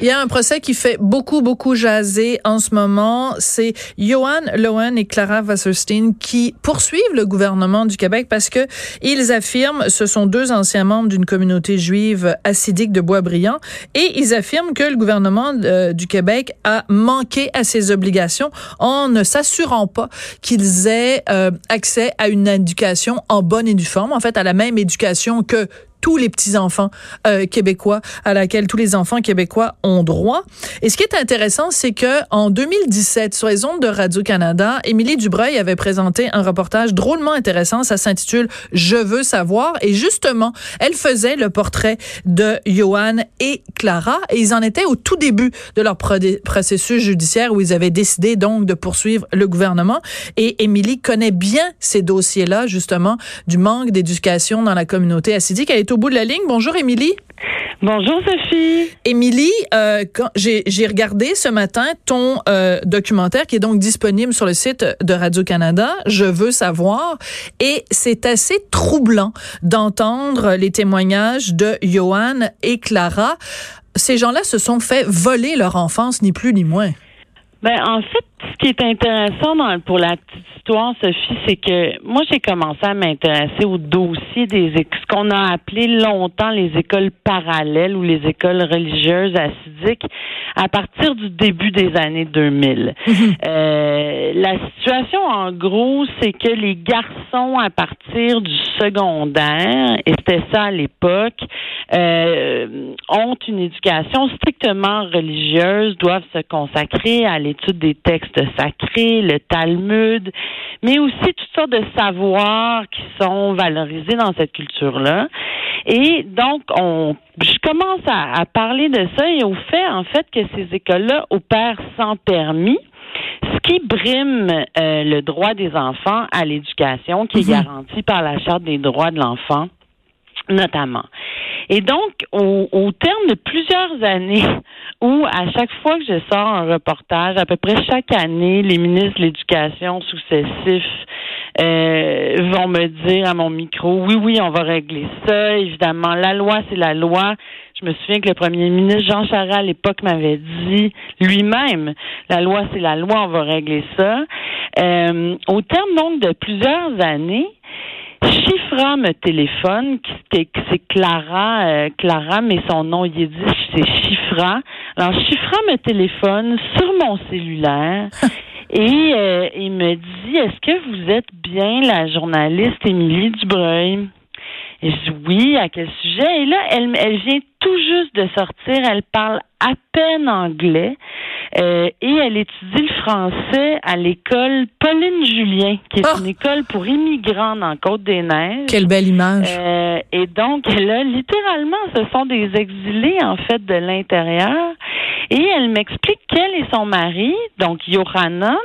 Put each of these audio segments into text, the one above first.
Il y a un procès qui fait beaucoup, beaucoup jaser en ce moment. C'est Johan Lowen et Clara Wasserstein qui poursuivent le gouvernement du Québec parce que ils affirment, ce sont deux anciens membres d'une communauté juive assidique de Boisbriand, et ils affirment que le gouvernement euh, du Québec a manqué à ses obligations en ne s'assurant pas qu'ils aient euh, accès à une éducation en bonne et due forme, en fait à la même éducation que tous les petits-enfants euh, québécois, à laquelle tous les enfants québécois ont droit. Et ce qui est intéressant, c'est que en 2017, sur les ondes de Radio-Canada, Émilie Dubreuil avait présenté un reportage drôlement intéressant. Ça s'intitule Je veux savoir. Et justement, elle faisait le portrait de Johan et Clara. Et ils en étaient au tout début de leur processus judiciaire où ils avaient décidé donc de poursuivre le gouvernement. Et Émilie connaît bien ces dossiers-là, justement, du manque d'éducation dans la communauté assidique. Elle au bout de la ligne. Bonjour, Émilie. Bonjour Sophie. Émilie, euh, j'ai regardé ce matin ton euh, documentaire qui est donc disponible sur le site de Radio-Canada, Je veux savoir, et c'est assez troublant d'entendre les témoignages de Johan et Clara. Ces gens-là se sont fait voler leur enfance, ni plus ni moins. Ben, en fait, ce qui est intéressant dans, pour la petite histoire, Sophie, c'est que moi, j'ai commencé à m'intéresser au dossier des ce qu'on a appelé longtemps les écoles parallèles ou les écoles religieuses assidiques à partir du début des années 2000. Mhm. euh, la situation, en gros, c'est que les garçons, à partir du secondaire, et c'était ça à l'époque, euh, ont une éducation strictement religieuse, doivent se consacrer à l'étude des textes sacrés, le Talmud, mais aussi toutes sortes de savoirs qui sont valorisés dans cette culture-là. Et donc, on, je commence à, parler de ça et au fait, en fait, que ces écoles-là opèrent sans permis ce qui brime euh, le droit des enfants à l'éducation qui est mhm. garanti par la Charte des droits de l'enfant notamment. Et donc, au, au, terme de plusieurs années où à chaque fois que je sors un reportage, à peu près chaque année, les ministres de l'Éducation successifs euh, vont me dire à mon micro, oui, oui, on va régler ça. Évidemment, la loi, c'est la loi. Je me souviens que le premier ministre Jean Charest à l'époque m'avait dit lui-même, la loi, c'est la loi, on va régler ça. Euh, au terme donc de plusieurs années, Chifra me téléphone, c'est Clara, euh, Clara, mais son nom yiddish, c'est Chifra. Alors, Chifra me téléphone sur mon cellulaire et euh, il me dit, est-ce que vous êtes bien la journaliste Émilie Dubreuil? Et je dis oui, à quel sujet? Et là, elle, elle vient tout juste de sortir, elle parle à peine anglais. Euh, et elle étudie le français à l'école Pauline Julien, qui est ah! une école pour immigrants dans Côte-des-Neiges. Quelle belle image. Euh, et donc, là, littéralement, ce sont des exilés, en fait, de l'intérieur. Et elle m'explique qu'elle et son mari, donc Yohanan,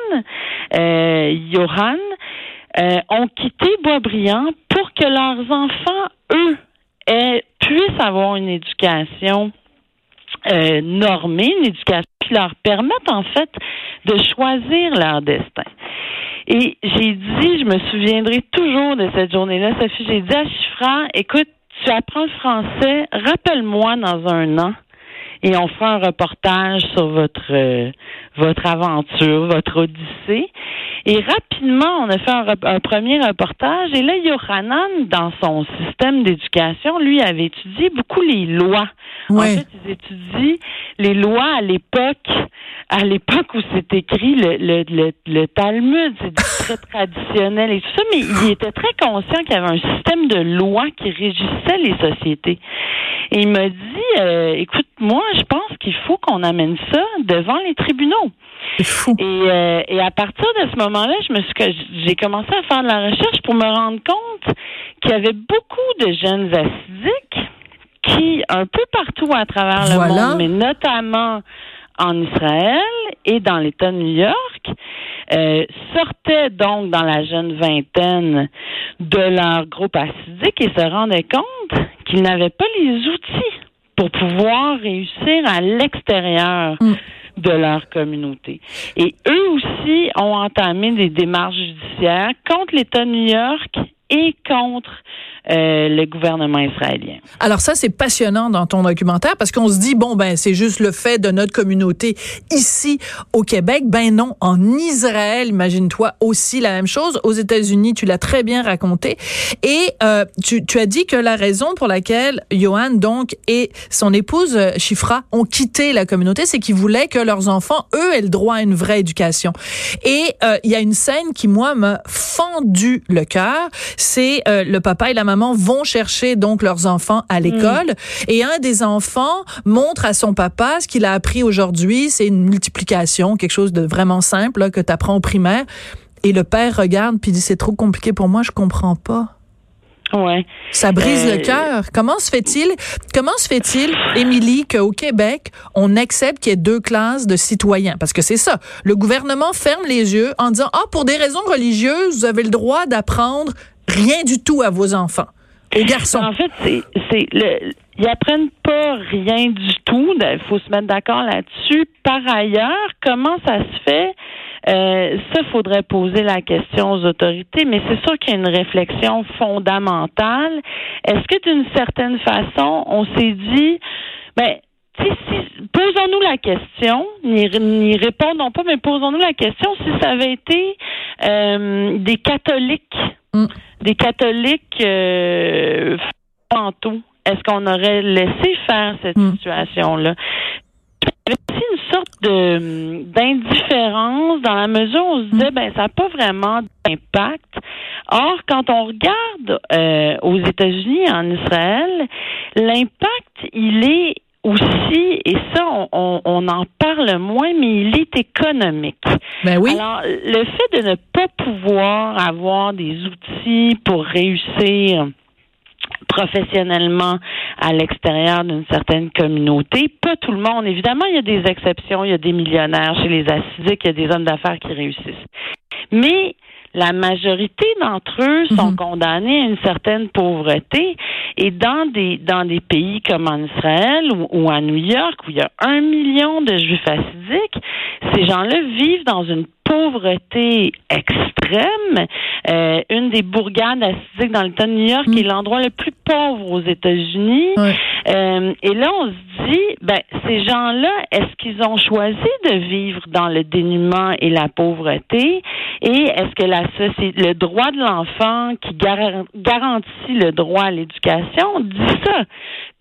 euh, Johan, euh, ont quitté Boisbriand pour que leurs enfants, eux, puissent avoir une éducation euh, normée, une éducation qui leur permette en fait de choisir leur destin. Et j'ai dit, je me souviendrai toujours de cette journée-là, Sophie, j'ai dit à Chiffran, écoute, tu apprends le français, rappelle-moi dans un an et on fera un reportage sur votre euh, votre aventure, votre odyssée. Et rapidement, on a fait un, premier reportage. Et là, Yohanan, dans son système d'éducation, lui, avait étudié beaucoup les lois. En fait, il étudie les lois à l'époque, à l'époque où c'est écrit le, le, le, le Talmud, c'est très traditionnel et tout ça, mais il était très conscient qu'il y avait un système de lois qui régissait les sociétés. Et il m'a dit, euh, écoute, moi, je pense qu'il faut qu'on amène ça devant les tribunaux. Fou. Et, euh, et à partir de ce moment-là, je me suis, j'ai commencé à faire de la recherche pour me rendre compte qu'il y avait beaucoup de jeunes acidiques qui, un peu partout à travers le monde, mais notamment en Israël et dans l'État de New York, euh, sortaient donc dans la jeune vingtaine de leur groupe acidique et se rendaient compte qu'ils n'avaient pas les outils pour pouvoir réussir à l'extérieur. Mm. de leur communauté. Et eux aussi ont entamé des démarches judiciaires contre l'État de New York et contre euh, le gouvernement israélien. Alors ça, c'est passionnant dans ton documentaire parce qu'on se dit, bon, ben c'est juste le fait de notre communauté ici au Québec. Ben non, en Israël, imagine-toi aussi la même chose. Aux États-Unis, tu l'as très bien raconté. Et euh, tu, tu, as dit que la raison pour laquelle Johan, donc, et son épouse Chifra ont quitté la communauté, c'est qu'ils voulaient que leurs enfants, eux, aient le droit à une vraie éducation. Et euh, il y a une scène qui, moi, m'a fendu le cœur. C'est euh, le papa et la maman vont chercher donc leurs enfants à l'école et un des enfants montre à son papa ce qu'il a appris aujourd'hui, c'est une multiplication, quelque chose de vraiment simple là, que tu apprends au primaire. Et le père regarde puis dit c'est trop compliqué pour moi, je comprends pas. Ouais. Ça brise le euh, cœur. Comment se fait-il, comment se fait-il, Émilie, qu'au Québec, on accepte qu'il y ait deux classes de citoyens? Parce que c'est ça. Le gouvernement ferme les yeux en disant, ah, pour des raisons religieuses, vous avez le droit d'apprendre rien du tout à vos enfants, aux garçons. En fait, c'est, le, ils apprennent pas rien du tout. Il faut se mettre d'accord là-dessus. Par ailleurs, comment ça se fait? Euh, ça, faudrait poser la question aux autorités, mais c'est sûr qu'il y a une réflexion fondamentale. Est-ce que d'une certaine façon, on s'est dit, ben, si, posons-nous la question, n'y répondons pas, mais posons-nous la question si ça avait été euh, des catholiques, mm. Des catholiques euh, est-ce qu'on aurait laissé faire cette mm. situation-là? Il y avait aussi une sorte de d'indifférence dans la mesure où on se disait mm. ben ça n'a pas vraiment d'impact. Or, quand on regarde euh, aux États-Unis, en Israël, l'impact il est aussi, et ça, on, on, en parle moins, mais il est économique. Ben oui. Alors, le fait de ne pas pouvoir avoir des outils pour réussir professionnellement à l'extérieur d'une certaine communauté. Pas tout le monde. Évidemment, il y a des exceptions. Il y a des millionnaires chez les assidiques, il y a des hommes d'affaires qui réussissent. Mais la majorité d'entre eux sont mhm. condamnés à une certaine pauvreté et dans des dans des pays comme en Israël ou, ou à New York où il y a un million de juifs assidiques, ces gens-là vivent dans une pauvreté extrême. Euh, une des bourgades assidiques dans l'État de New York qui est mm. l'endroit le plus pauvre aux États-Unis. Euh, et là, on se dit, ben, ces gens-là, est-ce qu'ils ont choisi de vivre dans le dénuement et la pauvreté? Et est-ce que la société, le droit de l'enfant qui garantit le droit à l'éducation dit ça?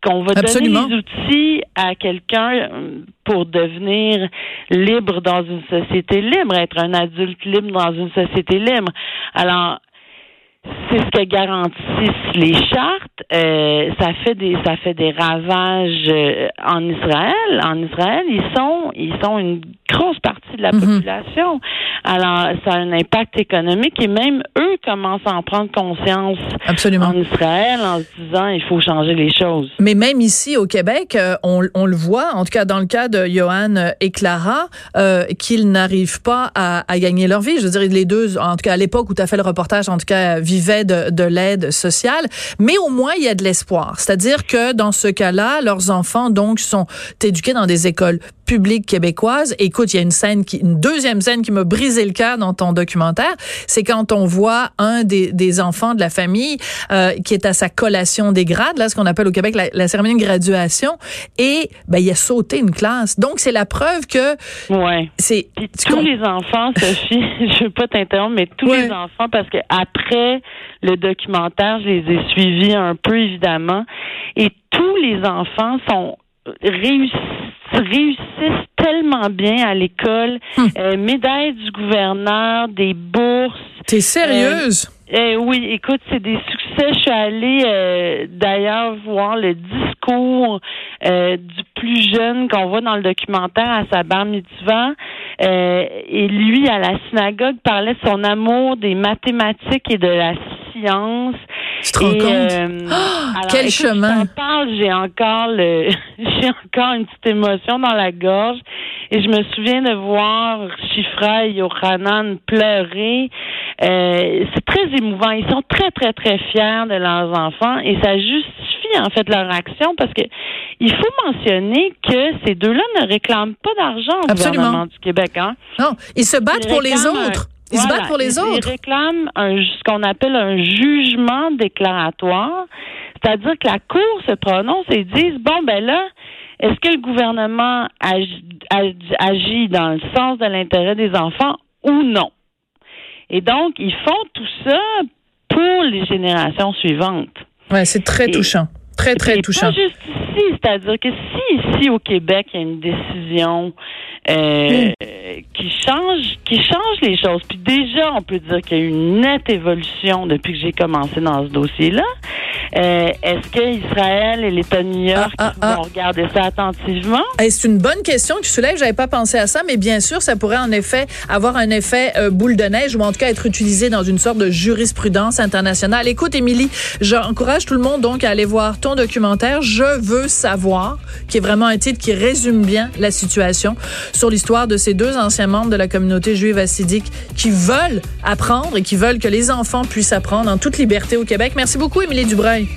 Qu'on va donner les outils à quelqu'un euh, pour devenir libre dans une société libre, être un adulte libre dans une société libre. Alors, c'est ce que garantissent les chartes. Euh, ça fait des ça fait des ravages euh, en Israël. En Israël, ils sont ils sont une grosse partie de la mhm. population. Alors, ça a un impact économique et même eux commencent à en prendre conscience Absolument. en Israël en se disant il faut changer les choses. Mais même ici au Québec, euh, on, on, le voit, en tout cas dans le cas de Johan et Clara, euh, qu'ils n'arrivent pas à, à, gagner leur vie. Je veux dire, les deux, en tout cas à l'époque où tu as fait le reportage, en tout cas vivaient de, de l'aide sociale. Mais au moins, il y a de l'espoir. C'est-à-dire que dans ce cas-là, leurs enfants donc sont éduqués dans des écoles publiques québécoises. Écoute, il y a une scène qui, une deuxième scène qui me brisé le cœur dans ton documentaire, c'est quand on voit un des, des enfants de la famille euh, qui est à sa collation des grades, là, ce qu'on appelle au Québec la, la, cérémonie de graduation, et ben il a sauté une classe. Donc c'est la preuve que ouais. c'est tous les enfants, Sophie, je veux pas t'interrompre, mais tous les enfants parce que après le documentaire, je les ai suivis un peu évidemment, et tous les enfants sont réussis réussissent tellement bien à l'école. Hum. Euh, médaille du gouverneur, des bourses. T'es sérieuse? Euh, euh, oui, écoute, c'est des succès. Je suis allée d'ailleurs voir le discours du plus jeune qu'on voit dans le documentaire à sa bar mitzvah. et lui, à la synagogue, parlait de son amour des mathématiques et de la science. Tu te rends compte? Euh, quel chemin! j'ai encore le, j'ai encore une petite émotion dans la gorge. Et je me souviens de voir Chifra et Yohanan pleurer. Euh, c'est très émouvant. Ils sont très, très, très fiers de leurs enfants et ça justifie en fait leur action parce que il faut mentionner que ces deux-là ne réclament pas d'argent au gouvernement du Québec. Hein? Non, ils se battent pour les autres. Ils se battent pour les autres. Ils réclament un, ce qu'on appelle un jugement déclaratoire. C'est-à-dire que la Cour se prononce et dit, bon, ben là, est-ce que le gouvernement agit dans le sens de l'intérêt des enfants ou non? Et donc, ils font tout ça pour les générations suivantes. Ouais, c'est très touchant. Très, très touchant. Pas juste ici, c'est-à-dire que si ici au Québec, il y a une décision euh. Qui change qui change les choses. Puis déjà, on peut dire qu'il y a eu une nette évolution depuis que j'ai commencé dans ce dossier-là. Euh, est-ce qu'Israël et l'État de New York ah, ah, ah. vont regarder ça attentivement? c'est une bonne question que tu soulèves. J'avais pas pensé à ça, mais bien sûr, ça pourrait en effet avoir un effet euh, boule de neige ou en tout cas être utilisé dans une sorte de jurisprudence internationale. Écoute, Émilie, j'encourage tout le monde donc à aller voir ton documentaire. Je veux savoir, qui est vraiment un titre qui résume bien la situation sur l'histoire de ces deux anciens membres de la communauté juive assidique qui veulent apprendre et qui veulent que les enfants puissent apprendre en toute liberté au Québec. Merci beaucoup, Émilie Dubreuil.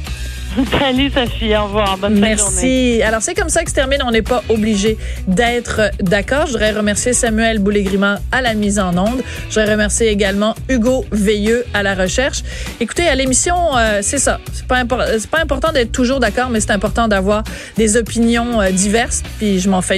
Salut Sophie, au revoir. Bonne Merci. Alors c'est comme ça que se termine. On n'est pas obligé d'être d'accord. Je voudrais remercier Samuel Boulay-Grimard à la mise en onde. Je voudrais remercier également Hugo Veilleux à la recherche. Écoutez, à l'émission, euh, c'est ça. C'est pas, pas important d'être toujours d'accord, mais c'est important d'avoir des opinions euh, diverses. Puis je m'en fais